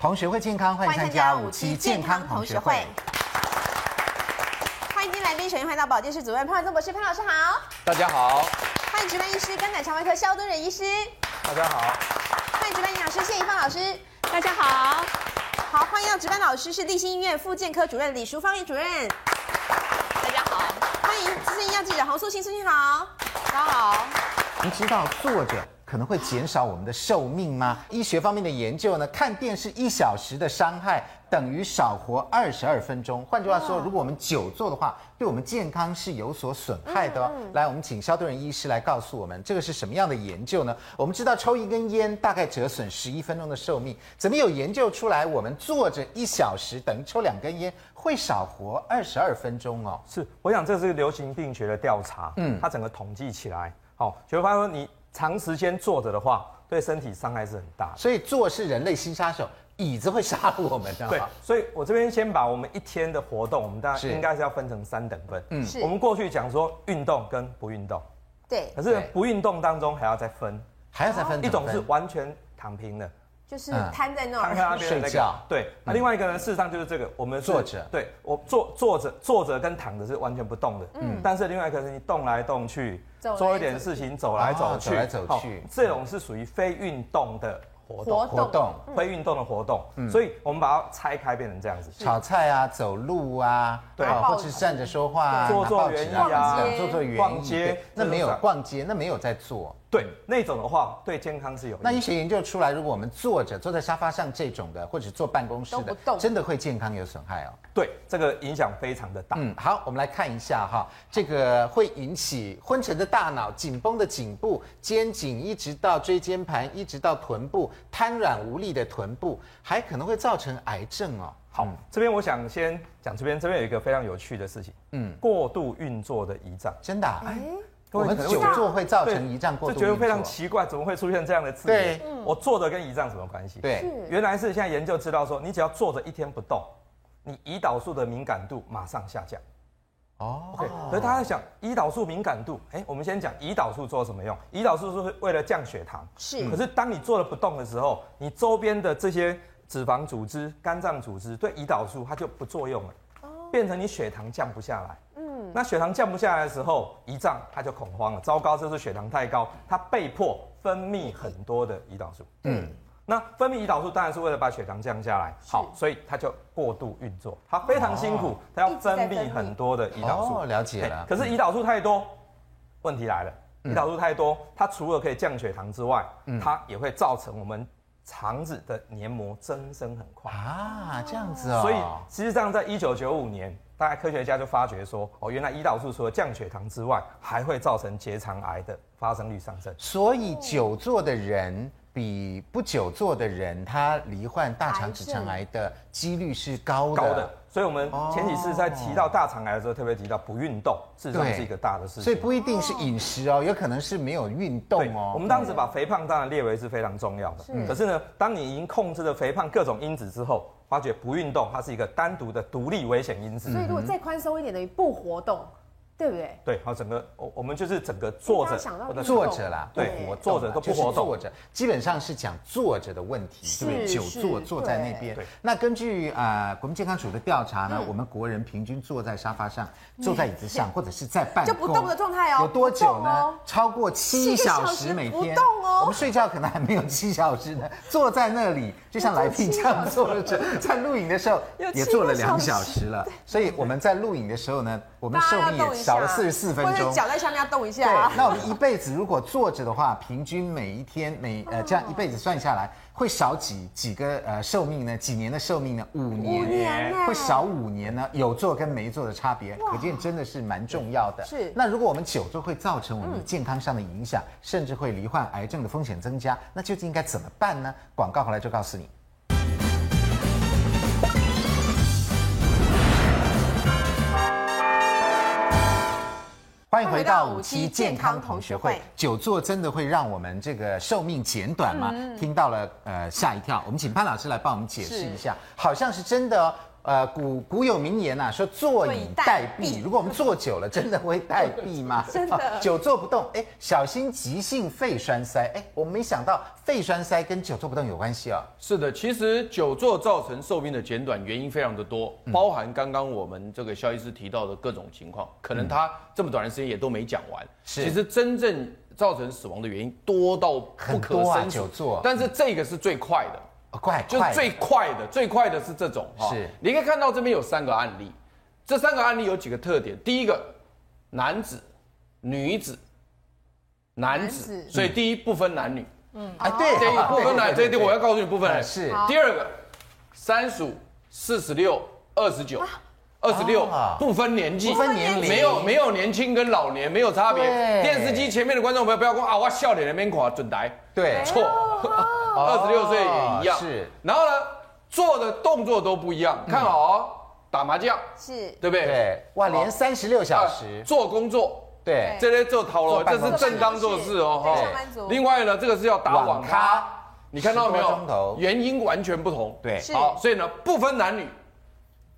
同学会健康，欢迎参加五期健康同学会。欢迎今天来宾，首先欢迎到保健室主任潘文宗博士，潘老师好。大家好。欢迎值班医师肝胆肠胃科肖敦仁医师。大家好。欢迎值班营养师谢宜芳老师。大家好。好，欢迎到值班老师是立新医院复健科主任李淑芳李主任。大家好。欢迎资深医药记者洪素卿素卿好。大家好。您知道坐着可能会减少我们的寿命吗？医学方面的研究呢，看电视一小时的伤害等于少活二十二分钟。换句话说，如果我们久坐的话，对我们健康是有所损害的哦。来，我们请肖敦仁医师来告诉我们，这个是什么样的研究呢？我们知道抽一根烟大概折损十一分钟的寿命，怎么有研究出来我们坐着一小时等于抽两根烟会少活二十二分钟哦？是，我想这是流行病学的调查，嗯，它整个统计起来，好，就会发现说你。长时间坐着的话，对身体伤害是很大的。所以坐是人类新杀手，椅子会杀了我们的。对，所以我这边先把我们一天的活动，我们大家应该是要分成三等份。嗯，是。我们过去讲说运动跟不运动，对。可是不运动当中还要再分，还要再分。一种是完全躺平的。就是瘫在那儿，躺在那边睡觉。对，那另外一个呢，事实上就是这个，我们坐着。对，我坐坐着坐着跟躺着是完全不动的。嗯。但是另外一个是你动来动去，做一点事情，走来走去，走来走去，这种是属于非运动的活动。活动，非运动的活动。嗯。所以我们把它拆开，变成这样子：炒菜啊，走路啊，对，或是站着说话，做做园艺啊，做做园艺，逛街。那没有逛街，那没有在做。对，那种的话对健康是有。那医学研究出来，如果我们坐着坐在沙发上这种的，或者坐办公室的，真的会健康有损害哦。对，这个影响非常的大。嗯，好，我们来看一下哈，这个会引起昏沉的大脑、紧绷的颈部、肩颈，一直到椎间盘，一直到臀部，瘫软无力的臀部，还可能会造成癌症哦。好，嗯、这边我想先讲这边，这边有一个非常有趣的事情，嗯，过度运作的胰脏，真的、啊？哎。我们久坐会造成胰脏过度，就觉得非常奇怪，怎么会出现这样的字？对，我坐着跟胰脏什么关系？对，原来是现在研究知道说，你只要坐着一天不动，你胰岛素的敏感度马上下降。哦，OK。可是大家在想，胰岛素敏感度，哎，我们先讲胰岛素做什么用？胰岛素是为了降血糖。是。可是当你坐着不动的时候，你周边的这些脂肪组织、肝脏组织对胰岛素它就不作用了，哦变成你血糖降不下来。那血糖降不下来的时候，胰脏它就恐慌了。糟糕，这是血糖太高，它被迫分泌很多的胰岛素。嗯，那分泌胰岛素当然是为了把血糖降下来。好，所以它就过度运作，它非常辛苦，它要分泌很多的胰岛素。哦，了解了。可是胰岛素太多，问题来了。胰岛素太多，它除了可以降血糖之外，它也会造成我们肠子的黏膜增生很快啊，这样子哦。所以实际上，在一九九五年。大概科学家就发觉说，哦，原来胰岛素除了降血糖之外，还会造成结肠癌的发生率上升。所以久坐的人比不久坐的人，他罹患大肠直肠癌的几率是高的。高的。所以我们前几次在提到大肠癌的时候，特别提到不运动，事实上是一个大的事情。所以不一定是饮食哦，有可能是没有运动哦。我们当时把肥胖当然列为是非常重要的。可是呢，当你已经控制了肥胖各种因子之后，发觉不运动它是一个单独的独立危险因子。所以如果再宽松一点，等于不活动。对不对？对，好，整个我我们就是整个坐着，坐着啦，对，我坐着都不活动，坐着，基本上是讲坐着的问题，对不对？久坐坐在那边。那根据啊国民健康署的调查呢，我们国人平均坐在沙发上、坐在椅子上 或者是在办公就不动的状态哦，有多久呢？超过七小时每天。不动哦。我们睡觉可能还没有七小时呢，坐在那里 就像来宾这样坐着，在录影的时候也坐了两小时了。所以我们在录影的时候呢，我们寿命也。少了四十四分钟，脚在下面要动一下啊。对，那我们一辈子如果坐着的话，平均每一天每呃这样一辈子算下来，会少几几个呃寿命呢？几年的寿命呢？五年，五年会少五年呢？有坐跟没坐的差别，可见真的是蛮重要的。是。那如果我们久坐会造成我们健康上的影响，甚至会罹患癌症的风险增加，那究竟应该怎么办呢？广告回来就告诉你。欢迎回到五期健康同学会。久坐真的会让我们这个寿命减短吗？听到了，呃，吓一跳。我们请潘老师来帮我们解释一下。好像是真的哦。呃，古古有名言呐、啊，说坐以待毙。如果我们坐久了，真的会待毙吗？真的、啊，久坐不动，哎，小心急性肺栓塞。哎，我没想到肺栓塞跟久坐不动有关系啊。是的，其实久坐造成寿命的减短原因非常的多，包含刚刚我们这个肖医师提到的各种情况，可能他这么短的时间也都没讲完。是，其实真正造成死亡的原因多到不可胜数。久坐，但是这个是最快的。快，就是最快的，最快的是这种哈。是，你可以看到这边有三个案例，这三个案例有几个特点。第一个，男子、女子、男子，所以第一不分男女。嗯，哎，对，这一不分男，这一点我要告诉你不分男。是。第二个，三十五、四十六、二十九、二十六，不分年纪，不分年龄，没有没有年轻跟老年没有差别。电视机前面的观众朋友不要光啊，我笑脸那边垮准呆。对，错。二十六岁也一样，是。然后呢，做的动作都不一样。看好哦，打麻将是，对不对？对。哇，连三十六小时做工作，对。这些做讨论，这是正当做事哦。哈。另外呢，这个是要打网咖，你看到没有？原因完全不同。对。好，所以呢，不分男女，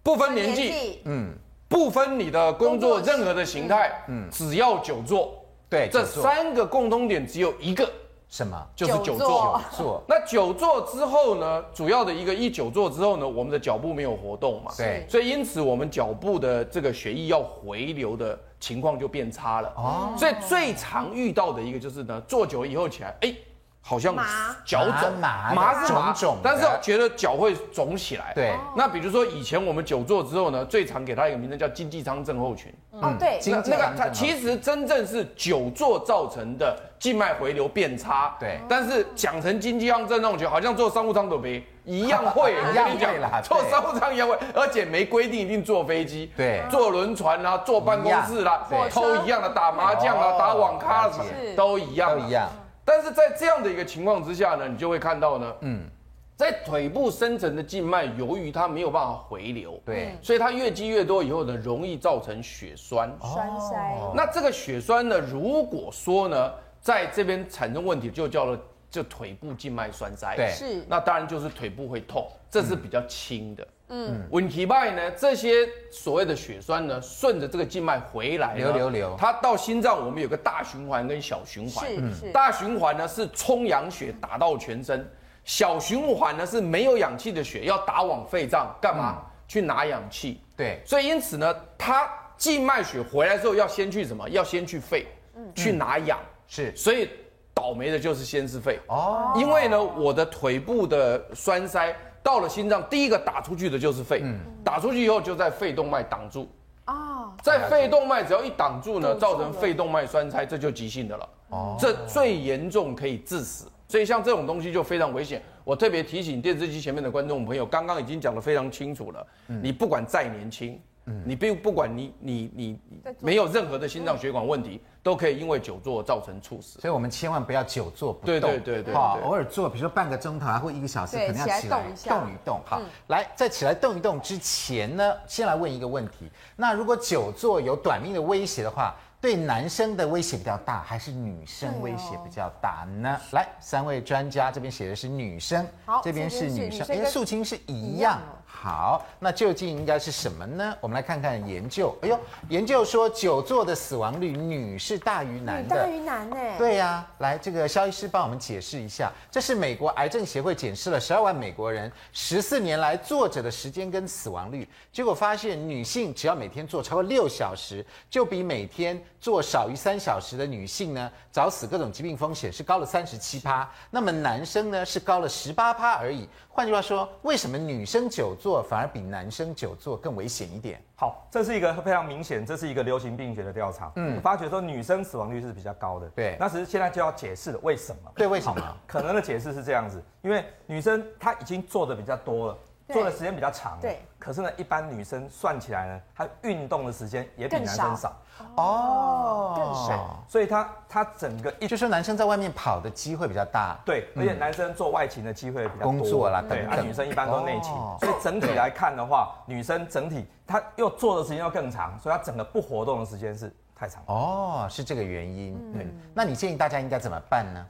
不分年纪，嗯，不分你的工作任何的形态，嗯，只要久坐，对，这三个共通点只有一个。什么？就是久坐。久坐。那久坐之后呢？主要的一个一久坐之后呢，我们的脚部没有活动嘛。对。所以因此我们脚部的这个血液要回流的情况就变差了。哦。所以最常遇到的一个就是呢，坐久以后起来，哎。好像脚肿，麻麻是麻。肿，但是觉得脚会肿起来。对，那比如说以前我们久坐之后呢，最常给他一个名称叫经济舱症候群。哦，对，那那个它其实真正是久坐造成的静脉回流变差。对，但是讲成经济舱症候群，好像坐商务舱都没一样会。我跟你讲，坐商务舱一样会，而且没规定一定坐飞机。对，坐轮船啦，坐办公室啦，都一样的，打麻将啊，打网咖什么都一样，都一样。但是在这样的一个情况之下呢，你就会看到呢，嗯，在腿部深层的静脉，由于它没有办法回流，对，所以它越积越多以后呢，容易造成血栓、栓塞。那这个血栓呢，如果说呢，在这边产生问题，就叫做就腿部静脉栓塞，对，是。那当然就是腿部会痛，这是比较轻的。嗯，问题外呢，这些所谓的血栓呢，顺着这个静脉回来，流流流，它到心脏，我们有个大循环跟小循环。是是。大循环呢是充氧血打到全身，小循环呢是没有氧气的血要打往肺脏干嘛？去拿氧气。对。所以因此呢，它静脉血回来之后要先去什么？要先去肺，去拿氧。是。所以倒霉的就是先是肺。哦。因为呢，我的腿部的栓塞。到了心脏，第一个打出去的就是肺，嗯、打出去以后就在肺动脉挡住，哦，在肺动脉只要一挡住呢，造成肺动脉栓塞，这就急性的了，哦，这最严重可以致死，所以像这种东西就非常危险。我特别提醒电视机前面的观众朋友，刚刚已经讲得非常清楚了，嗯、你不管再年轻。你不不管你你你没有任何的心脏血管问题，都可以因为久坐造成猝死。所以我们千万不要久坐不动。对对对对，好，偶尔坐，比如说半个钟头啊，或一个小时，可能要起来动一动。好，来，在起来动一动之前呢，先来问一个问题：那如果久坐有短命的威胁的话，对男生的威胁比较大，还是女生威胁比较大呢？来，三位专家这边写的是女生，好，这边是女生，哎，肃清是一样。好，那究竟应该是什么呢？我们来看看研究。哎呦，研究说久坐的死亡率女是大于男的，大于男呢？对呀、啊，来，这个肖医师帮我们解释一下。这是美国癌症协会检视了十二万美国人十四年来坐着的时间跟死亡率，结果发现女性只要每天坐超过六小时，就比每天坐少于三小时的女性呢，早死各种疾病风险是高了三十七趴。那么男生呢是高了十八趴而已。换句话说，为什么女生久坐反而比男生久坐更危险一点？好，这是一个非常明显，这是一个流行病学的调查。嗯，发觉说女生死亡率是比较高的。对，那其实现在就要解释了，为什么？对，为什么？可能的解释是这样子，因为女生她已经坐的比较多了。做的时间比较长，对。可是呢，一般女生算起来呢，她运动的时间也比男生少。哦，更少。所以她她整个一，就是说男生在外面跑的机会比较大。对，而且男生做外勤的机会比较多。工作啦，对，而女生一般都内勤。所以整体来看的话，女生整体她又做的时间要更长，所以她整个不活动的时间是太长。哦，是这个原因。对。那你建议大家应该怎么办呢？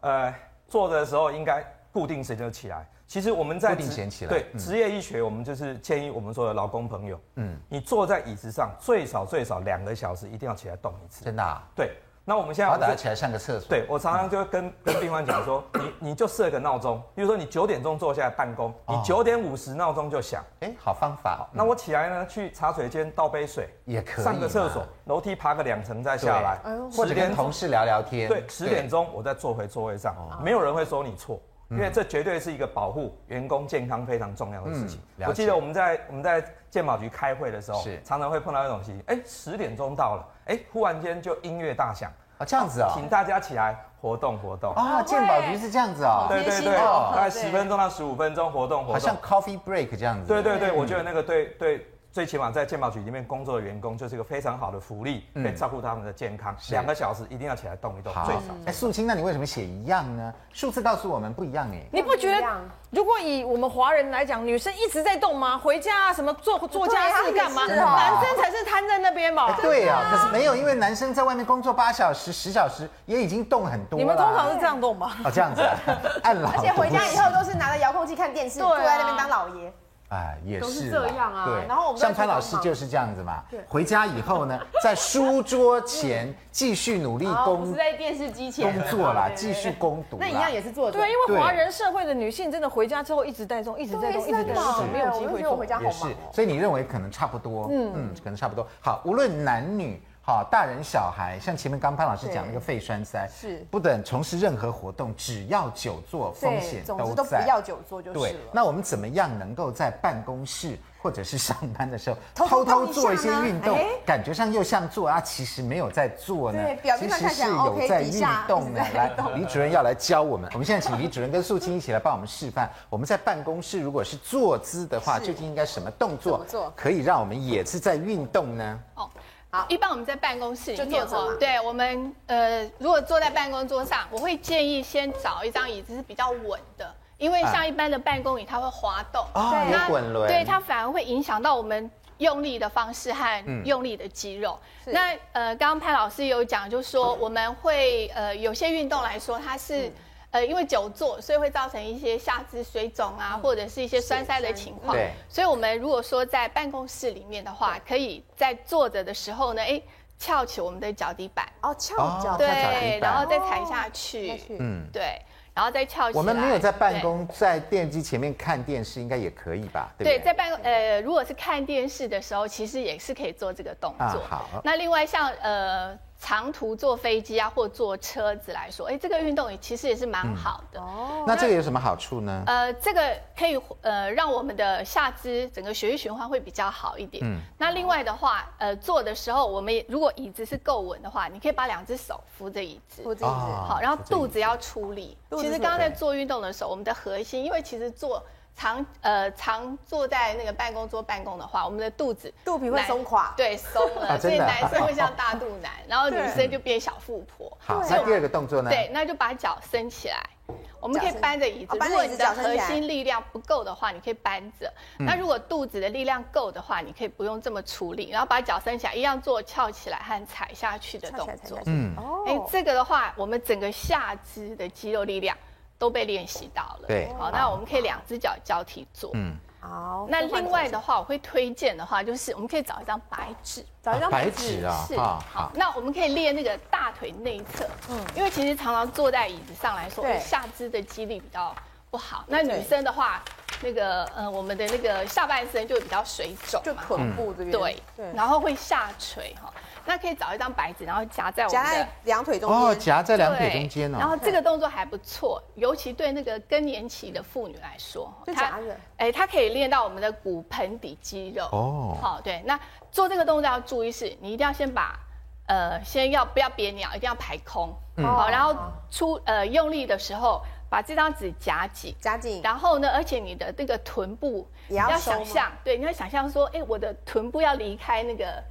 呃，做的时候应该。固定时间就起来。其实我们在固定前起来，对职业医学，我们就是建议我们说的劳工朋友，嗯，你坐在椅子上最少最少两个小时，一定要起来动一次。真的啊？对。那我们现在好，大家起来上个厕所。对，我常常就会跟 跟病患讲说，你你就设个闹钟，比如说你九点钟坐下来办公，你九点五十闹钟就响。哎，好方法。那我起来呢，去茶水间倒杯水，也可以。上个厕所，楼梯爬个两层再下来，或者跟同事聊聊天。对，十点钟我再坐回座位上，没有人会说你错。因为这绝对是一个保护员工健康非常重要的事情。我记得我们在我们在健保局开会的时候，是常常会碰到一种情形，哎，十点钟到了，哎，忽然间就音乐大响啊，这样子啊，请大家起来活动活动啊，健保局是这样子啊，对对对，大概十分钟到十五分钟活动活动，好像 coffee break 这样子。对对对，我觉得那个对对。最起码在健保局里面工作的员工，就是一个非常好的福利，可以照顾他们的健康。两个小时一定要起来动一动，最少。哎，素清，那你为什么写一样呢？数字告诉我们不一样哎。你不觉得，如果以我们华人来讲，女生一直在动吗？回家啊，什么做做家事干嘛？男生才是瘫在那边嘛。对啊，可是没有，因为男生在外面工作八小时、十小时，也已经动很多了。你们通常是这样动吗？哦，这样子啊，按老。而且回家以后都是拿着遥控器看电视，坐在那边当老爷。哎，也是这样啊。对，然后我们像潘老师就是这样子嘛。对，回家以后呢，在书桌前继续努力工，在电视机前工作啦，继续攻读。那一样也是做。对，因为华人社会的女性真的回家之后一直在动，一直在动，一直在动，没有机会做。回家好忙。所以你认为可能差不多？嗯嗯，可能差不多。好，无论男女。好，大人小孩，像前面刚潘老师讲那个肺栓塞，是不等从事任何活动，只要久坐，风险都在。总之都不要久坐就是那我们怎么样能够在办公室或者是上班的时候偷偷做一些运动，感觉上又像做啊，其实没有在做呢？对，其实是有在运动呢。来，李主任要来教我们。我们现在请李主任跟素清一起来帮我们示范。我们在办公室如果是坐姿的话，究竟应该什么动作可以让我们也是在运动呢？哦。好，一般我们在办公室里面哈，对我们呃，如果坐在办公桌上，我会建议先找一张椅子是比较稳的，因为像一般的办公椅它会滑动，啊、对，那滚轮，对，它反而会影响到我们用力的方式和用力的肌肉。嗯、那呃，刚刚潘老师有讲，就是说我们会呃有些运动来说，它是。嗯呃，因为久坐，所以会造成一些下肢水肿啊，或者是一些栓塞的情况。对，所以我们如果说在办公室里面的话，可以在坐着的时候呢，哎，翘起我们的脚底板。哦，翘脚。对，然后再踩下去。嗯，对，然后再翘起来。我们没有在办公，在电机前面看电视，应该也可以吧？对，在办公，呃，如果是看电视的时候，其实也是可以做这个动作。好。那另外像呃。长途坐飞机啊，或坐车子来说，哎，这个运动也其实也是蛮好的。哦，那这个有什么好处呢？呃，这个可以呃让我们的下肢整个血液循环会比较好一点。嗯，那另外的话，呃，坐的时候，我们如果椅子是够稳的话，你可以把两只手扶着椅子，扶着椅子，好，然后肚子要出力。其实刚刚在做运动的时候，我们的核心，因为其实做。常呃常坐在那个办公桌办公的话，我们的肚子肚皮会松垮，对，松了，所以男生会像大肚腩，然后女生就变小富婆。好，那第二个动作呢？对，那就把脚伸起来，我们可以搬着椅子。如果你的核心力量不够的话，你可以搬着。那如果肚子的力量够的话，你可以不用这么出力，然后把脚伸起来，一样做翘起来和踩下去的动作。嗯，哎，这个的话，我们整个下肢的肌肉力量。都被练习到了。对，好，那我们可以两只脚交替做。嗯，好。那另外的话，我会推荐的话，就是我们可以找一张白纸，找一张白纸啊。是，好。那我们可以练那个大腿内侧。嗯，因为其实常常坐在椅子上来说，下肢的肌力比较不好。那女生的话，那个呃，我们的那个下半身就会比较水肿，就臀部这边。对，然后会下垂哈。那可以找一张白纸，然后夹在我们的两腿中间。哦，夹在两腿中间哦。然后这个动作还不错，尤其对那个更年期的妇女来说，它哎，它可以练到我们的骨盆底肌肉。哦，好，对。那做这个动作要注意是，你一定要先把呃，先要不要憋尿，一定要排空。嗯。好，然后出呃用力的时候，把这张纸夹紧，夹紧。然后呢，而且你的那个臀部也要想象，对，你要想象说，哎，我的臀部要离开那个。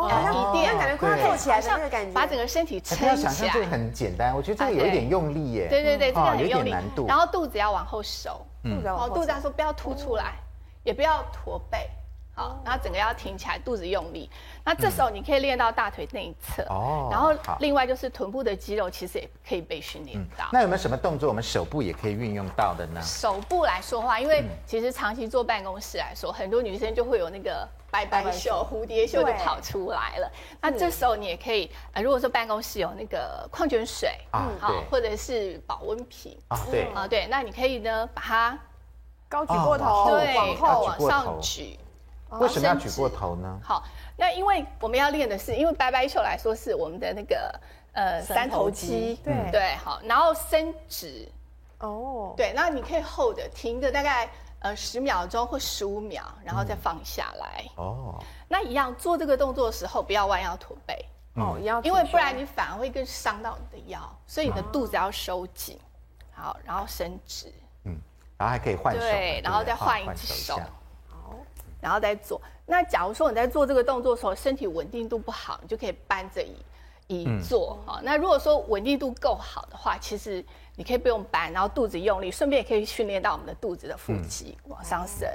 哦，好像一定感觉快要坐起来的那个感觉，把整个身体撑起来。不要想象这个很简单，我觉得这个有一点用力耶。对对对，这个很用力。难度。然后肚子要往后收，嗯，哦，肚子要说不要凸出来，也不要驼背，好，然后整个要挺起来，肚子用力。那这时候你可以练到大腿内侧哦。然后另外就是臀部的肌肉，其实也可以被训练到。那有没有什么动作我们手部也可以运用到的呢？手部来说的话，因为其实长期坐办公室来说，很多女生就会有那个拜拜袖、蝴蝶袖就跑出来了。那这时候你也可以，呃，如果说办公室有那个矿泉水啊，好，或者是保温瓶啊，对啊，对，那你可以呢把它高举过头，对，往后往上举。为什么要举过头呢？好，那因为我们要练的是，因为拜拜袖来说是我们的那个呃三头肌，对对，好，然后伸直，哦，对，那你可以 hold 停个大概呃十秒钟或十五秒，然后再放下来。哦，那一样做这个动作的时候，不要弯腰驼背，哦，要，因为不然你反而会更伤到你的腰，所以你的肚子要收紧，好，然后伸直，嗯，然后还可以换手，对，然后再换一只手。然后再做。那假如说你在做这个动作的时候，身体稳定度不好，你就可以搬着椅椅坐。好、嗯，那如果说稳定度够好的话，其实你可以不用搬，然后肚子用力，顺便也可以训练到我们的肚子的腹肌、嗯、往上升。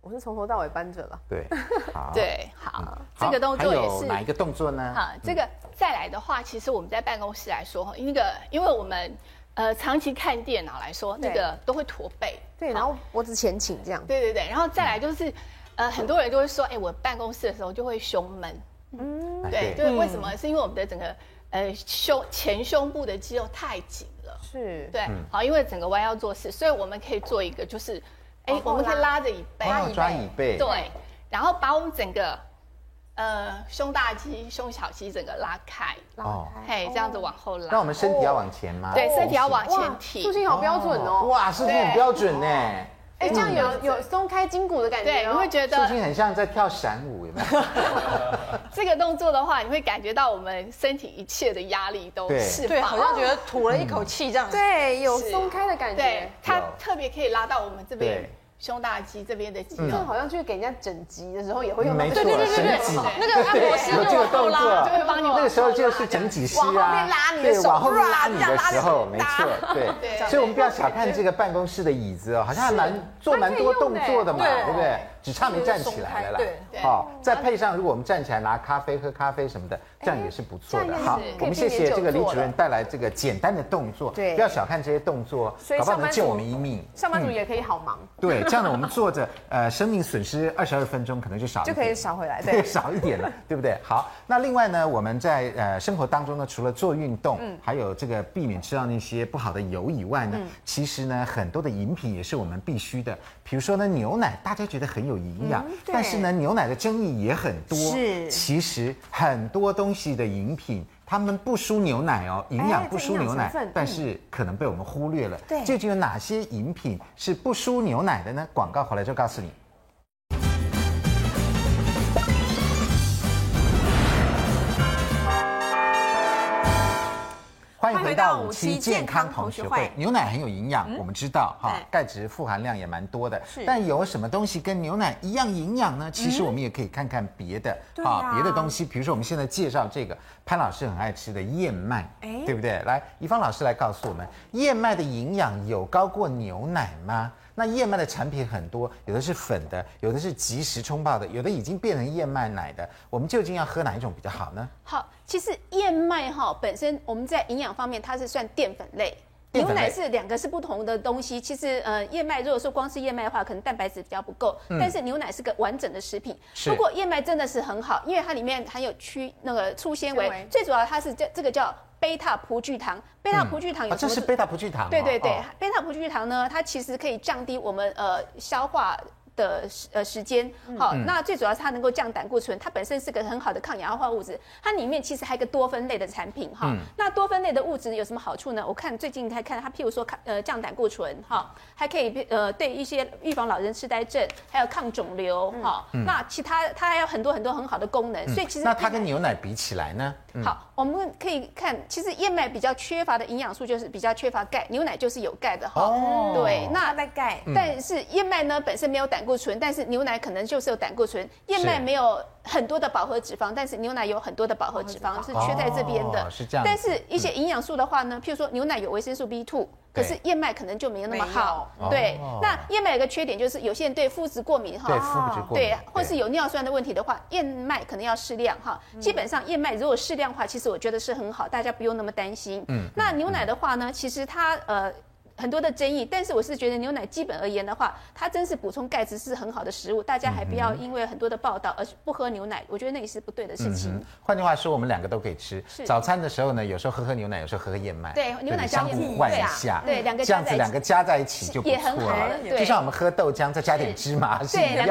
我是从头到尾搬着了。对，好。对，好。嗯、这个动作也是哪一个动作呢？好，这个再来的话，其实我们在办公室来说，那个因为我们。呃，长期看电脑来说，那个都会驼背，对，然后脖子前倾这样，对对对，然后再来就是，呃，很多人就会说，哎，我办公室的时候就会胸闷，嗯，对，就是为什么？是因为我们的整个呃胸前胸部的肌肉太紧了，是，对，好，因为整个弯腰做事，所以我们可以做一个，就是，哎，我们可以拉着椅背，抓椅背，对，然后把我们整个。呃，胸大肌、胸小肌整个拉开，拉开，嘿，这样子往后拉。那我们身体要往前吗？对，身体要往前提。树心好标准哦。哇，树心很标准呢。哎，这样有有松开筋骨的感觉。对，你会觉得。树心很像在跳闪舞，有没有？这个动作的话，你会感觉到我们身体一切的压力都释放。对，好像觉得吐了一口气这样。对，有松开的感觉。对，它特别可以拉到我们这边。胸大肌这边的肌肉，好像去给人家整脊的时候也会用到。没错，对对对对对，那个按摩师用这个动作，就会帮你。那个时候就是整脊师啊，往后面拉你的手，对，往后面拉你的时候，没错，对。所以我们不要小看这个办公室的椅子哦，好像还蛮做蛮多动作的嘛，对不对？只差没站起来了啦。好，再配上如果我们站起来拿咖啡喝咖啡什么的，这样也是不错的。好，我们谢谢这个李主任带来这个简单的动作，对，不要小看这些动作，搞不好能救我们一命。上班族也可以好忙。对，这样呢，我们坐着。呃，生命损失二十二分钟，可能就少就可以少回来，对，少一点了，对不对？好，那另外呢，我们在呃生活当中呢，除了做运动，嗯，还有这个避免吃到那些不好的油以外呢，嗯、其实呢，很多的饮品也是我们必须的。比如说呢，牛奶，大家觉得很有营养，嗯、但是呢，牛奶的争议也很多。是，其实很多东西的饮品。他们不输牛奶哦，营养不输牛奶，但是可能被我们忽略了。对，究竟有哪些饮品是不输牛奶的呢？广告回来就告诉你。欢迎回到五期健康同学会。牛奶很有营养，我们知道哈，钙质富含量也蛮多的。是，但有什么东西跟牛奶一样营养呢？其实我们也可以看看别的啊，别的东西，比如说我们现在介绍这个潘老师很爱吃的燕麦，对不对？来，怡芳老师来告诉我们，燕麦的营养有高过牛奶吗？那燕麦的产品很多，有的是粉的，有的是即时冲泡的，有的已经变成燕麦奶的。我们究竟要喝哪一种比较好呢？好，其实燕麦哈本身我们在营养方面它是算淀粉类，牛奶是两个是不同的东西。其实呃燕麦如果说光是燕麦的话，可能蛋白质比较不够，嗯、但是牛奶是个完整的食品。是不过燕麦真的是很好，因为它里面含有曲那个粗纤维，维最主要它是这这个叫。贝塔葡聚糖，贝塔葡聚糖有什么？这是贝塔葡聚糖。对对对，贝塔葡聚糖呢，它其实可以降低我们呃消化。的时呃时间。好，那最主要是它能够降胆固醇，它本身是个很好的抗氧化物质，它里面其实还有个多酚类的产品哈。那多酚类的物质有什么好处呢？我看最近还看它，譬如说抗呃降胆固醇哈，还可以呃对一些预防老人痴呆症，还有抗肿瘤哈。那其他它还有很多很多很好的功能，所以其实那它跟牛奶比起来呢？好，我们可以看，其实燕麦比较缺乏的营养素就是比较缺乏钙，牛奶就是有钙的哈。哦，对，那那钙，但是燕麦呢本身没有胆固醇，但是牛奶可能就是有胆固醇。燕麦没有很多的饱和脂肪，但是牛奶有很多的饱和脂肪是缺在这边的。哦，是这样。但是一些营养素的话呢，譬如说牛奶有维生素 B2。可是燕麦可能就没有那么好，对。那燕麦有个缺点就是有些人对麸质过敏哈，对麸质过敏，对，或是有尿酸的问题的话，燕麦可能要适量哈。基本上燕麦如果适量的话，其实我觉得是很好，大家不用那么担心。嗯。那牛奶的话呢，其实它呃。很多的争议，但是我是觉得牛奶基本而言的话，它真是补充钙质是很好的食物，大家还不要因为很多的报道而不喝牛奶，我觉得那也是不对的事情。换句话说，我们两个都可以吃。早餐的时候呢，有时候喝喝牛奶，有时候喝喝燕麦。对，牛奶相互换一下，对，两个这样子两个加在一起就不错了。就像我们喝豆浆再加点芝麻是一样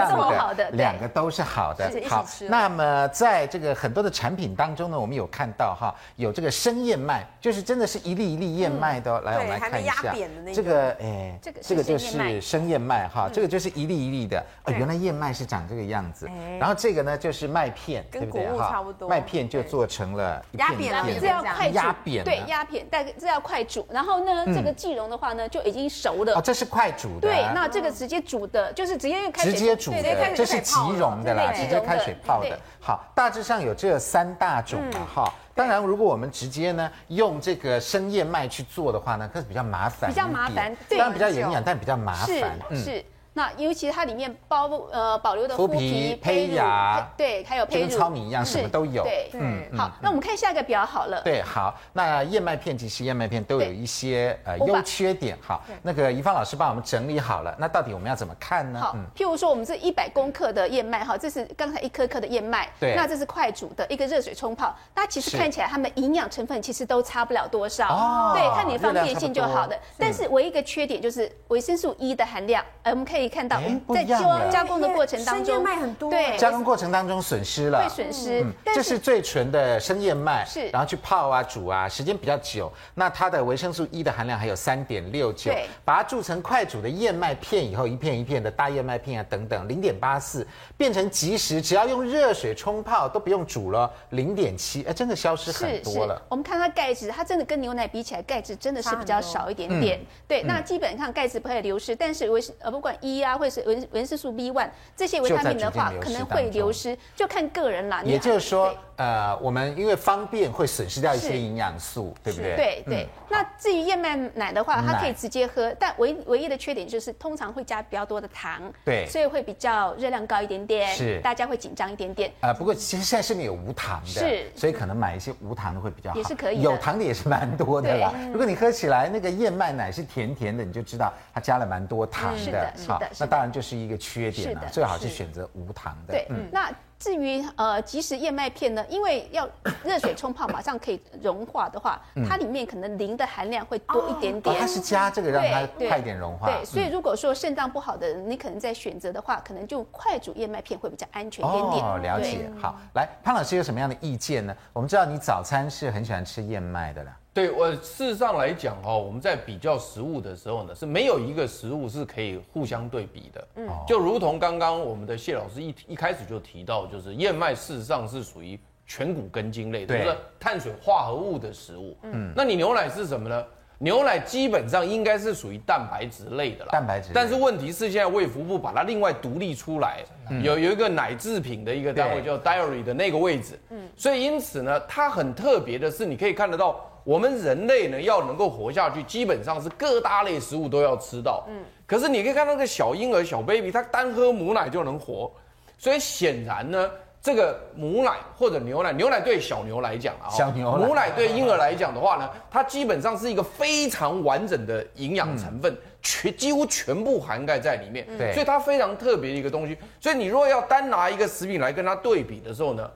的，两个都是好的。好，那么在这个很多的产品当中呢，我们有看到哈，有这个生燕麦，就是真的是一粒一粒燕麦的。来，我们来看一下这个诶。这个这个就是生燕麦哈，这个就是一粒一粒的。啊，原来燕麦是长这个样子。然后这个呢就是麦片，对不对哈？麦片就做成了压扁了，这要快煮。压扁，对，压扁，但这要快煮。然后呢，这个即溶的话呢就已经熟了。哦，这是快煮的。对，那这个直接煮的，就是直接用开水直接煮的，这是即溶的啦，直接开水泡的。好，大致上有这三大种嘛哈。当然，如果我们直接呢用这个生燕麦去做的话呢，可是比较麻烦，比较麻烦，当然比较营养，但比较麻烦，是是。那尤其它里面包呃保留的麸皮、胚芽，对，还有胚乳，跟糙米一样，什么都有。对，嗯，好，那我们看下一个表好了。对，好，那燕麦片其实燕麦片都有一些呃优缺点。好，那个怡芳老师帮我们整理好了，那到底我们要怎么看呢？好，譬如说我们这一百公克的燕麦哈，这是刚才一颗颗的燕麦，对，那这是快煮的一个热水冲泡，那其实看起来它们营养成分其实都差不了多少，哦，对，看你方便性就好的。但是唯一一个缺点就是维生素 E 的含量，呃，我们可以看到在。加工的过程当中，生燕麦很多，对，加工过程当中损失了，会损失。嗯，这是最纯的生燕麦，是，然后去泡啊煮啊，时间比较久，那它的维生素 E 的含量还有三点六九，对，把它制成快煮的燕麦片以后，一片一片的大燕麦片啊等等，零点八四变成即食，只要用热水冲泡都不用煮了，零点七，哎，真的消失很多了。我们看它钙质，它真的跟牛奶比起来，钙质真的是比较少一点点。嗯、对，那基本上钙质不会流失，但是维呃不管 E 啊，或是维维生素 B one 这些维他命的话，可能会流失，就看个人啦。也就是说，呃，我们因为方便会损失掉一些营养素，对不对？对对。那至于燕麦奶的话，它可以直接喝，但唯唯一的缺点就是通常会加比较多的糖，对，所以会比较热量高一点点，是，大家会紧张一点点。啊，不过其实现在市面有无糖的，是，所以可能买一些无糖的会比较好，也是可以。有糖的也是蛮多的啦。如果你喝起来那个燕麦奶是甜甜的，你就知道它加了蛮多糖的，是的，是的。那当然就是一个缺点了，最好是选择无糖的。对，那。至于呃，即食燕麦片呢，因为要热水冲泡，马上可以融化的话，它里面可能磷的含量会多一点点。它是加这个让它快点融化。对，所以如果说肾脏不好的人，你可能在选择的话，可能就快煮燕麦片会比较安全一点点。哦，了解。好，来潘老师有什么样的意见呢？我们知道你早餐是很喜欢吃燕麦的啦。对我事实上来讲哈，我们在比较食物的时候呢，是没有一个食物是可以互相对比的。嗯，就如同刚刚我们的谢老师一一开始就提到，就是燕麦事实上是属于全谷根茎类的，就是碳水化合物的食物。嗯，那你牛奶是什么呢？牛奶基本上应该是属于蛋白质类的啦。蛋白质。但是问题是现在卫福部把它另外独立出来，有有一个奶制品的一个单位叫 dairy 的那个位置。嗯，所以因此呢，它很特别的是，你可以看得到。我们人类呢，要能够活下去，基本上是各大类食物都要吃到。嗯，可是你可以看到那个小婴儿、小 baby，他单喝母奶就能活，所以显然呢，这个母奶或者牛奶，牛奶对小牛来讲啊，小牛奶，母奶对婴儿来讲的话呢，它基本上是一个非常完整的营养成分，全几乎全部涵盖在里面。对，所以它非常特别的一个东西。所以你如果要单拿一个食品来跟它对比的时候呢，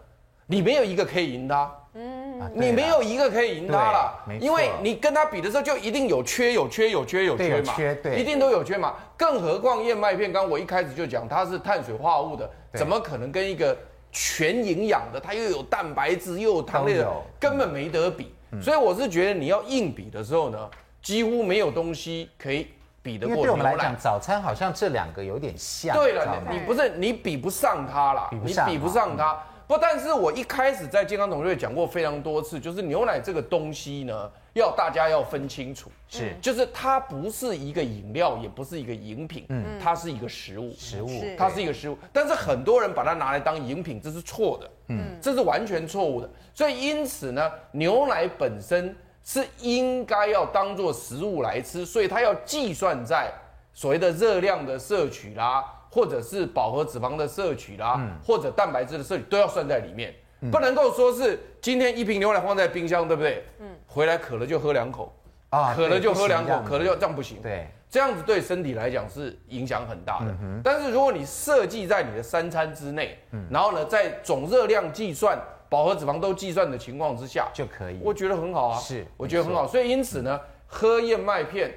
你没有一个可以赢他。嗯，你没有一个可以赢他了，因为你跟他比的时候就一定有缺，有缺，有缺，有缺嘛，对一定都有缺嘛。更何况燕麦片，刚刚我一开始就讲它是碳水化合物的，怎么可能跟一个全营养的，它又有蛋白质又有糖类的，根本没得比。所以我是觉得你要硬比的时候呢，几乎没有东西可以比得过牛奶。对我们来讲，早餐好像这两个有点像。对了，你不是你比不上它了，你比不上它。不，但是我一开始在健康同学讲过非常多次，就是牛奶这个东西呢，要大家要分清楚，是，就是它不是一个饮料，也不是一个饮品，嗯，它是一个食物，食物，它是一个食物，但是很多人把它拿来当饮品，这是错的，嗯，这是完全错误的，所以因此呢，牛奶本身是应该要当做食物来吃，所以它要计算在所谓的热量的摄取啦，或者是饱和脂肪的摄取啦，嗯、或者蛋白质的摄取都要算在里面。不能够说是今天一瓶牛奶放在冰箱，对不对？嗯，回来渴了就喝两口，啊，渴了就喝两口，渴了就这样不行。对，这样子对身体来讲是影响很大的。但是如果你设计在你的三餐之内，然后呢，在总热量计算、饱和脂肪都计算的情况之下就可以，我觉得很好啊。是，我觉得很好。所以因此呢，喝燕麦片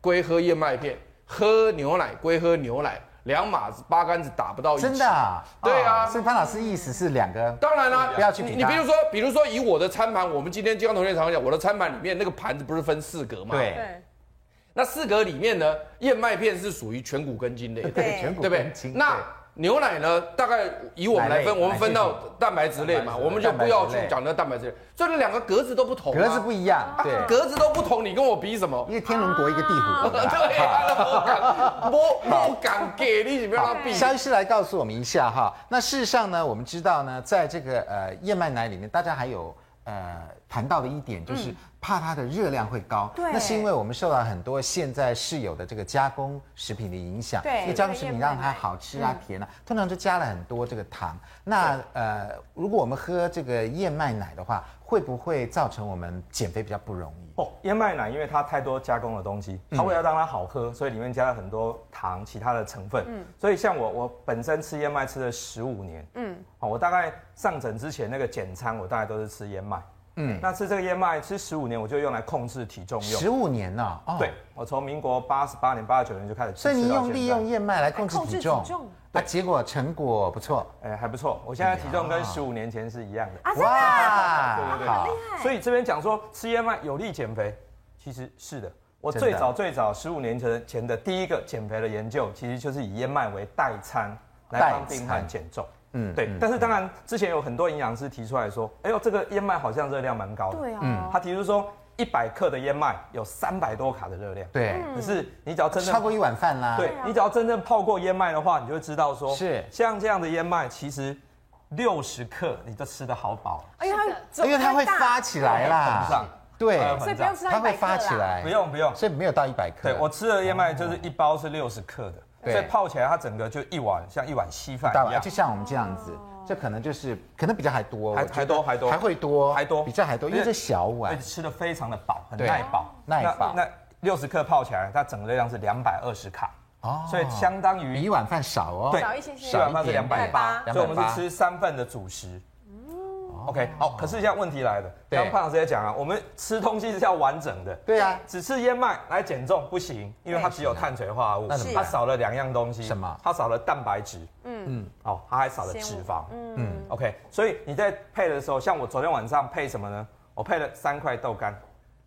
归喝燕麦片，喝牛奶归喝牛奶。两码子八竿子打不到一起，真的啊？对啊，所以潘老师意思是两个，当然啦，不要去你。你比如说，比如说以我的餐盘，我们今天金刚同学常讲，我的餐盘里面那个盘子不是分四格吗？对。那四格里面呢，燕麦片是属于全谷根茎类，对，全谷根茎。那牛奶呢？大概以我们来分，我们分到蛋白质类嘛，我们就不要去讲那蛋白质类。所以两个格子都不同，格子不一样，对，格子都不同，你跟我比什么？一个天龙国，一个地虎国。对，不敢，不不敢给你，你不要让比。肖医师来告诉我们一下哈。那事实上呢，我们知道呢，在这个呃燕麦奶里面，大家还有呃谈到的一点就是。怕它的热量会高，对，那是因为我们受到很多现在是有的这个加工食品的影响，对，因为加工食品让它好吃啊、甜啊，通常就加了很多这个糖。那呃，如果我们喝这个燕麦奶的话，会不会造成我们减肥比较不容易？哦，燕麦奶因为它太多加工的东西，它为了让它好喝，所以里面加了很多糖、其他的成分。嗯，所以像我，我本身吃燕麦吃了十五年，嗯，好，我大概上诊之前那个简餐，我大概都是吃燕麦。嗯，那吃这个燕麦吃十五年，我就用来控制体重用。十五年呢？哦，对，我从民国八十八年、八十九年就开始吃。所以你用利用燕麦来控制体重，那，结果成果不错，哎，还不错。我现在体重跟十五年前是一样的。哇，对对对，好厉害。所以这边讲说吃燕麦有利减肥，其实是的。我最早最早十五年前前的第一个减肥的研究，其实就是以燕麦为代餐来帮病患减重。嗯，对，但是当然，之前有很多营养师提出来说，哎呦，这个燕麦好像热量蛮高的。对啊，嗯，他提出说，一百克的燕麦有三百多卡的热量。对，可是你只要真正超过一碗饭啦。对，你只要真正泡过燕麦的话，你就会知道说，是像这样的燕麦，其实六十克你就吃得好饱。哎呀，因为它会发起来啦。对，所以不用吃到一百克。它会发起来，不用不用，所以没有到一百克。对，我吃的燕麦就是一包是六十克的。所以泡起来，它整个就一碗像一碗稀饭一样，就像我们这样子，这可能就是可能比较还多，还还多还多，还会多还多，比较还多，因为这小碗，吃的非常的饱，很耐饱，耐饱。那六十克泡起来，它整个热量是两百二十卡，哦，所以相当于比一碗饭少哦，少一些些，一碗饭是两百八，所以我们是吃三份的主食。OK，好，可是现在问题来了，刚刚潘老师也讲啊，我们吃东西是要完整的，对啊，只吃燕麦来减重不行，因为它只有碳水化合物，它少了两样东西，什么？它少了蛋白质，嗯。嗯，哦，它还少了脂肪，嗯，OK，所以你在配的时候，像我昨天晚上配什么呢？我配了三块豆干，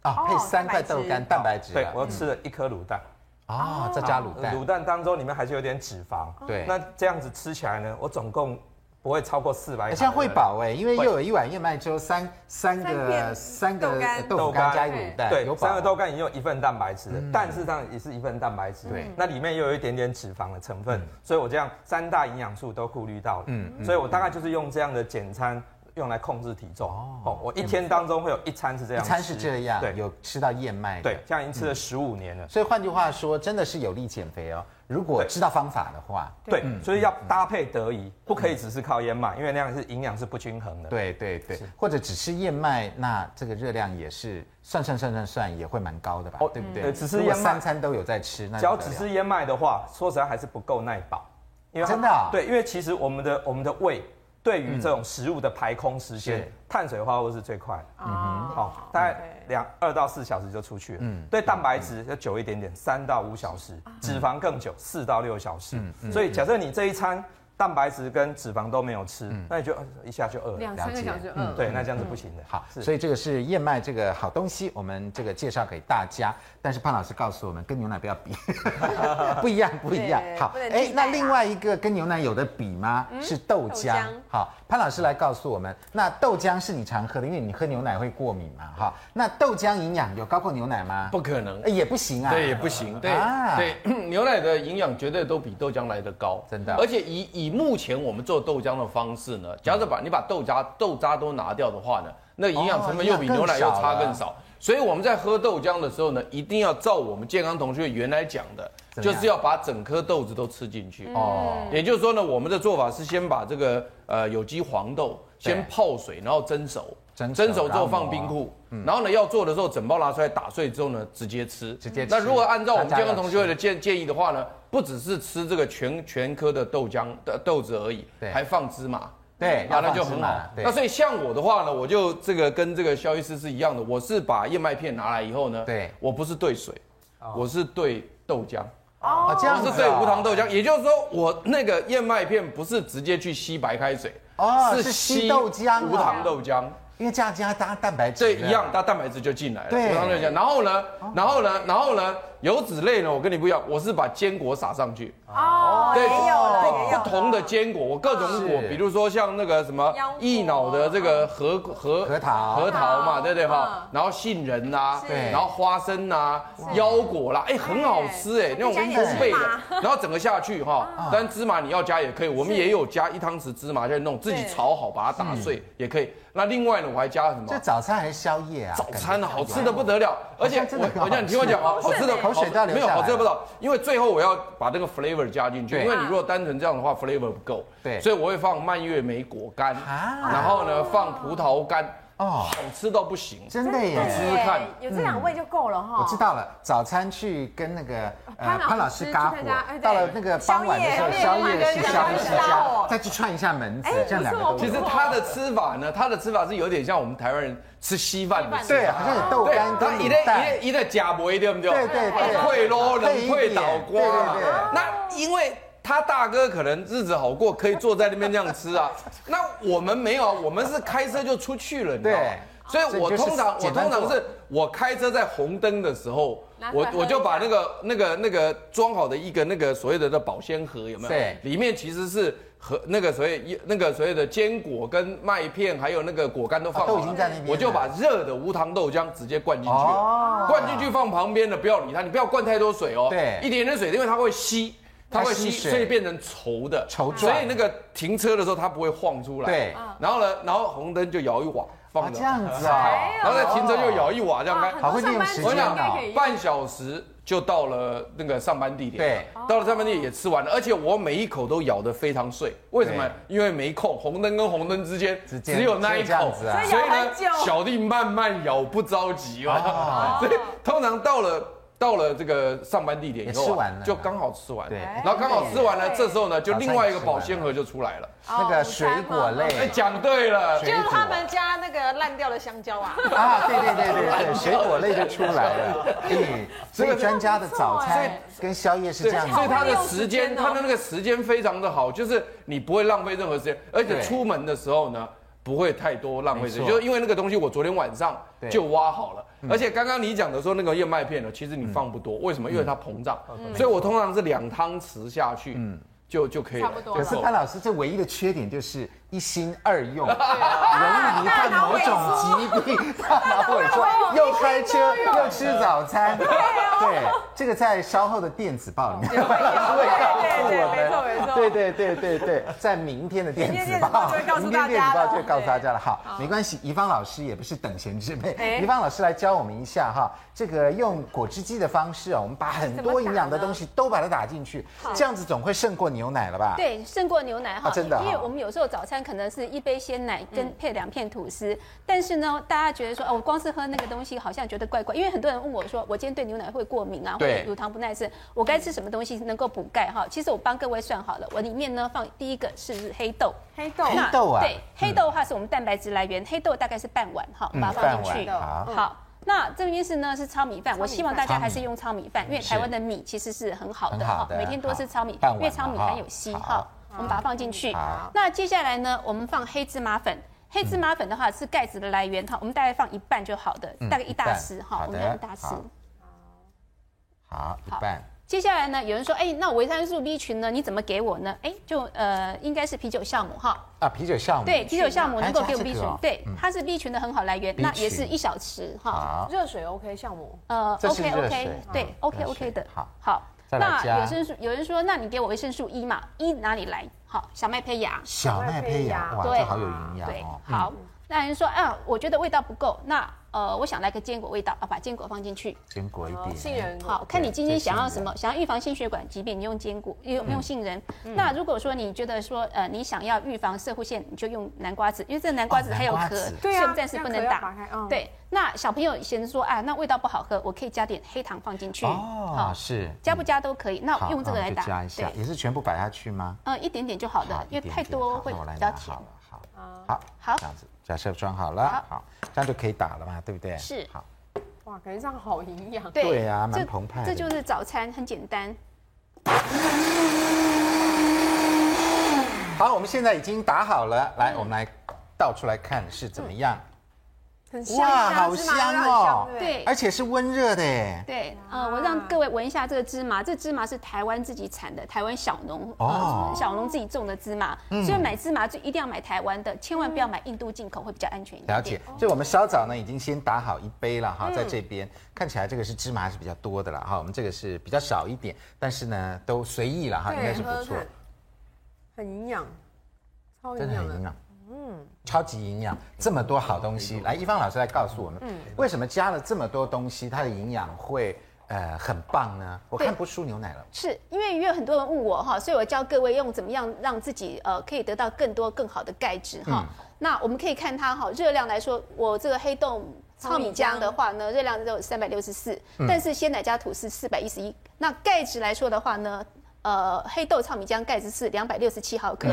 啊，配三块豆干，蛋白质，对，我又吃了一颗卤蛋，啊，再加卤蛋，卤蛋当中里面还是有点脂肪，对，那这样子吃起来呢，我总共。不会超过四百卡，这样会饱哎，因为又有一碗燕麦粥，三三个三个豆干。加卤蛋，对，三个豆干已经有一份蛋白质了，蛋事实上也是一份蛋白质，对，那里面又有一点点脂肪的成分，所以我这样三大营养素都顾虑到了，嗯，所以我大概就是用这样的简餐用来控制体重。哦，我一天当中会有一餐是这样，一餐是这样，对，有吃到燕麦，对，这样已经吃了十五年了，所以换句话说，真的是有利减肥哦。如果知道方法的话，对，所以要搭配得宜，不可以只是靠燕麦，因为那样是营养是不均衡的。对对对，或者只吃燕麦，那这个热量也是算算算算算也会蛮高的吧？哦对不对？只是燕麦三餐都有在吃，那只要只吃燕麦的话，说实在还是不够耐饱，因为真的对，因为其实我们的我们的胃。对于这种食物的排空时间，碳水化合物是最快的，嗯哼，好，大概两二到四小时就出去了。嗯，对，蛋白质要久一点点，三到五小时，脂肪更久，四到六小时。所以假设你这一餐蛋白质跟脂肪都没有吃，那你就一下就饿了，两三个小时饿。对，那这样子不行的。好，所以这个是燕麦这个好东西，我们这个介绍给大家。但是潘老师告诉我们，跟牛奶不要比，不一样，不一样。好，哎，那另外一个跟牛奶有的比吗？是豆浆。好，潘老师来告诉我们，那豆浆是你常喝的，因为你喝牛奶会过敏嘛。哈，那豆浆营养有高过牛奶吗？不可能，也不行啊。对，也不行。对，对，牛奶的营养绝对都比豆浆来得高，真的。而且以以目前我们做豆浆的方式呢，假设把你把豆渣豆渣都拿掉的话呢，那营养成分又比牛奶又差更少。所以我们在喝豆浆的时候呢，一定要照我们健康同学原来讲的，就是要把整颗豆子都吃进去。哦，也就是说呢，我们的做法是先把这个呃有机黄豆先泡水，然后蒸熟，蒸熟之后放冰库，然后呢要做的时候整包拿出来打碎之后呢直接吃。直接吃。那如果按照我们健康同学会的建建议的话呢，不只是吃这个全全颗的豆浆的豆子而已，还放芝麻。对，那那就很好。那所以像我的话呢，我就这个跟这个肖医师是一样的，我是把燕麦片拿来以后呢，对，我不是兑水，我是兑豆浆。哦，这样是兑无糖豆浆，也就是说我那个燕麦片不是直接去吸白开水，哦，是吸豆浆，无糖豆浆。因为这样加搭蛋白质，对，一样，搭蛋白质就进来了。对，然后呢，然后呢，然后呢，油脂类呢，我跟你不一样，我是把坚果撒上去。哦，对，也有不同的坚果，我各种果，比如说像那个什么益脑的这个核核核桃，核桃嘛，对不对哈？然后杏仁呐，对，然后花生呐，腰果啦，哎，很好吃哎，那种烘焙的，然后整个下去哈，但芝麻你要加也可以，我们也有加一汤匙芝麻在弄，自己炒好把它打碎也可以。那另外呢，我还加了什么？这早餐还是宵夜啊？早餐好吃的不得了，而且我我讲你听我讲啊，好吃的口水都要流。没有好吃的不得了，因为最后我要把这个 flavor 加进去，因为你如果单纯这样的话，flavor 不够。对，所以我会放蔓越莓果干，然后呢放葡萄干。哦，好吃到不行，真的耶！试试看，有这两味就够了哈。我知道了，早餐去跟那个呃潘老师嘎火，到了那个傍晚的时候，宵夜去萧医师家，再去串一下门子，这样两个。其实他的吃法呢，他的吃法是有点像我们台湾人吃稀饭的，对，好像有豆干跟一袋，一袋假馍对不对？对对对，配肉能配倒瓜，那因为。他大哥可能日子好过，可以坐在那边这样吃啊。那我们没有，我们是开车就出去了，你知道吗？所以我通常我通常是我开车在红灯的时候，我我就把那个那个那个装好的一个那个所谓的的保鲜盒有没有？对，里面其实是和那个所谓那个所谓的坚果跟麦片还有那个果干都放好了，我就把热的无糖豆浆直接灌进去了，灌进去放旁边的，不要理它，你不要灌太多水哦，对，一点点水，因为它会吸。它会吸，所以变成稠的，稠状。所以那个停车的时候它不会晃出来。对。然后呢，然后红灯就摇一瓦，放着。这样子啊。然后再停车就摇一瓦，这样开。好会利用时间啊。半小时就到了那个上班地点。对。到了上班地点也吃完了，而且我每一口都咬得非常碎。为什么？因为没空，红灯跟红灯之间只有那一口，所以呢，小弟慢慢咬，不着急哦。所以通常到了。到了这个上班地点以后，就刚好吃完。对，然后刚好吃完了，这时候呢，就另外一个保鲜盒就出来了。那个水果类，哎讲对了，就是他们家那个烂掉的香蕉啊。啊，对对对对对，水果类就出来了。嗯，所以专家的早餐跟宵夜是这样，所以他的时间，他的那个时间非常的好，就是你不会浪费任何时间，而且出门的时候呢。不会太多浪费时间，就因为那个东西我昨天晚上就挖好了，而且刚刚你讲的说那个燕麦片呢，其实你放不多，为什么？因为它膨胀，所以我通常是两汤匙下去，就就可以了。差不多。可是潘老师这唯一的缺点就是。一心二用，容易罹患某种疾病。大脑萎缩，又开车又吃早餐。对，这个在稍后的电子报里面会告诉我们。对对对对对，在明天的电子报，明天电子报就会告诉大家了。好，没关系，怡芳老师也不是等闲之辈。怡芳老师来教我们一下哈，这个用果汁机的方式啊，我们把很多营养的东西都把它打进去，这样子总会胜过牛奶了吧？对，胜过牛奶哈，真的。因为我们有时候早餐。可能是一杯鲜奶跟配两片吐司，但是呢，大家觉得说，哦，我光是喝那个东西好像觉得怪怪，因为很多人问我说，我今天对牛奶会过敏啊，或者乳糖不耐症，我该吃什么东西能够补钙哈？其实我帮各位算好了，我里面呢放第一个是黑豆，黑豆，黑豆啊，对，黑豆的话是我们蛋白质来源，黑豆大概是半碗哈，把它放进去，好，那这边是呢是糙米饭，我希望大家还是用糙米饭，因为台湾的米其实是很好的哈，每天多吃糙米，因为糙米含有硒哈。我们把它放进去。那接下来呢，我们放黑芝麻粉。黑芝麻粉的话是钙质的来源哈，我们大概放一半就好的，大概一大匙哈，我们放一大匙。好，一半。接下来呢，有人说，哎，那维生素 B 群呢？你怎么给我呢？哎，就呃，应该是啤酒酵母哈。啊，啤酒酵母。对，啤酒酵母能够给我们 B 群，对，它是 B 群的很好来源。那也是一小匙哈。热水 OK，酵母。呃，OK OK，对，OK OK 的。好，好。那有人说，有人说，那你给我维生素 E 嘛？E 哪里来？好，小麦胚芽。小麦胚芽，哇，这好有营养哦。好，那有人说，啊，我觉得味道不够，那。呃，我想来个坚果味道啊，把坚果放进去。坚果一点。杏仁。好，看你今天想要什么，想要预防心血管疾病，你用坚果，用用杏仁。那如果说你觉得说，呃，你想要预防射护腺，你就用南瓜子，因为这个南瓜子还有壳，所以暂时不能打。对。那小朋友嫌着说，啊，那味道不好喝，我可以加点黑糖放进去。哦，是。加不加都可以。那用这个来打。加一下。也是全部摆下去吗？嗯，一点点就好了，因为太多会比较甜。好，好，好，这样子。假设装好了，好，这样就可以打了嘛，对不对？是，好，哇，感觉这样好营养。对呀，蛮澎湃。这就是早餐，很简单。好，我们现在已经打好了，来，我们来倒出来看是怎么样。哇，好香哦！对，而且是温热的耶。对，呃，我让各位闻一下这个芝麻，这芝麻是台湾自己产的，台湾小农哦，小农自己种的芝麻，所以买芝麻就一定要买台湾的，千万不要买印度进口，会比较安全一点。了解，所以我们稍早呢已经先打好一杯了哈，在这边看起来这个是芝麻还是比较多的了哈，我们这个是比较少一点，但是呢都随意了哈，应该是不错，很营养，超营养，真的很营养。嗯，超级营养，这么多好东西，来，一芳老师来告诉我们，嗯，为什么加了这么多东西，它的营养会呃很棒呢？我看不输牛奶了，是因为因为很多人问我哈，所以我教各位用怎么样让自己呃可以得到更多更好的钙质哈。那我们可以看它哈，热量来说，我这个黑豆糙米浆的话呢，热量只有三百六十四，但是鲜奶加吐司四百一十一。那钙质来说的话呢，呃，黑豆糙米浆钙质是两百六十七毫克。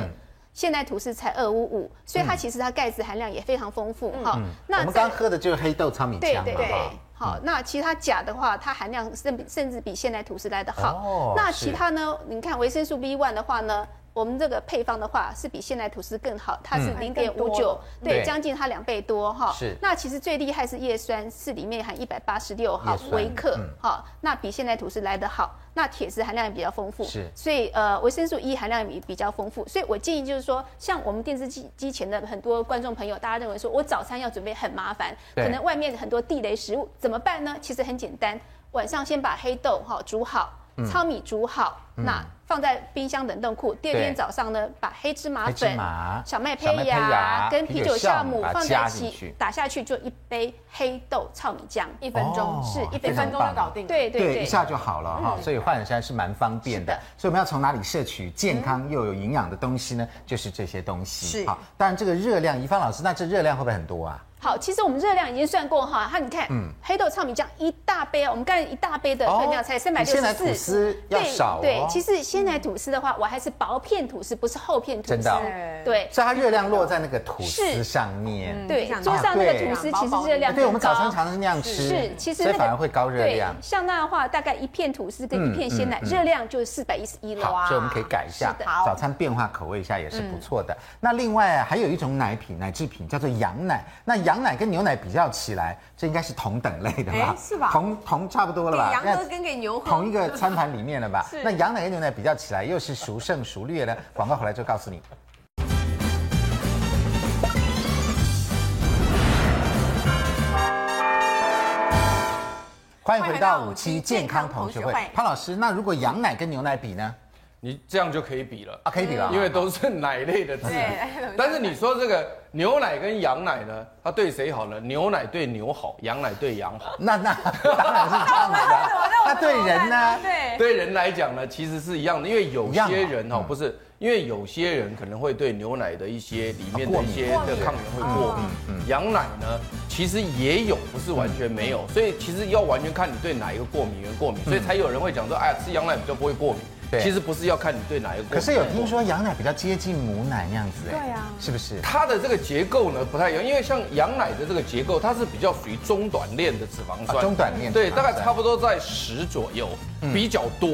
现代吐司才二五五，所以它其实它钙质含量也非常丰富哈。那我们刚喝的就是黑豆糙米浆，对对对。好，那其他钾的话，它含量甚甚至比现代吐司来的好。那其他呢？你看维生素 B one 的话呢？我们这个配方的话是比现代吐司更好，它是零点五九，对，将近它两倍多哈。是。那其实最厉害是叶酸，是里面含一百八十六毫微克，哈，那比现代吐司来得好。那铁质含量也比较丰富，是。所以呃，维生素 E 含量也比较丰富，所以我建议就是说，像我们电视机机前的很多观众朋友，大家认为说我早餐要准备很麻烦，可能外面很多地雷食物怎么办呢？其实很简单，晚上先把黑豆哈煮好，糙米煮好，那。放在冰箱冷冻库，第二天早上呢，把黑芝麻粉、小麦胚芽跟啤酒酵母放在一起打下去，就一杯黑豆糙米浆，一分钟是一分钟就搞定，对对对，一下就好了哈。所以换算是蛮方便的。所以我们要从哪里摄取健康又有营养的东西呢？就是这些东西。是好，当然这个热量，怡芳老师，那这热量会不会很多啊？好，其实我们热量已经算过哈，它你看，嗯，黑豆糙米浆一大杯啊，我们刚才一大杯的分量才三百六十四。鲜奶吐司要少哦。对，其实鲜奶吐司的话，我还是薄片吐司，不是厚片吐司。真的。对。所以它热量落在那个吐司上面。对，桌上那个吐司其实热量对，我们早餐常常是那样吃。是，其实反而会高热量。像那样的话，大概一片吐司跟一片鲜奶，热量就是四百一十一了。好，所以我们可以改一下，早餐变化口味一下也是不错的。那另外还有一种奶品、奶制品叫做羊奶，那羊奶跟牛奶比。较起来，这应该是同等类的吧？是吧？同同差不多了吧？给羊喝跟给牛喝同一个餐盘里面了吧？是。那羊奶跟牛奶比较起来，又是孰胜孰劣呢？广告回来就告诉你。欢迎回到五期健康同学会，潘老师，那如果羊奶跟牛奶比呢？你这样就可以比了啊，可以比了，因为都是奶类的制品。但是你说这个牛奶跟羊奶呢，它对谁好呢？牛奶对牛好，羊奶对羊好。那那当然是这样子的。那对人呢？对对人来讲呢，其实是一样的，因为有些人哈不是，因为有些人可能会对牛奶的一些里面的一些的抗原会过敏。羊奶呢，其实也有，不是完全没有。所以其实要完全看你对哪一个过敏源过敏，所以才有人会讲说，哎呀，吃羊奶比较不会过敏。对。其实不是要看你对哪一个，可是有听说羊奶比较接近母奶那样子，对呀，是不是？它的这个结构呢不太一样，因为像羊奶的这个结构，它是比较属于中短链的脂肪酸，中短链，对，大概差不多在十左右，比较多。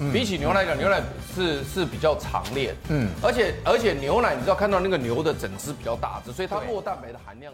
嗯。比起牛奶来讲，牛奶是是比较长链，嗯，而且而且牛奶你知道看到那个牛的整只比较大只，所以它酪蛋白的含量。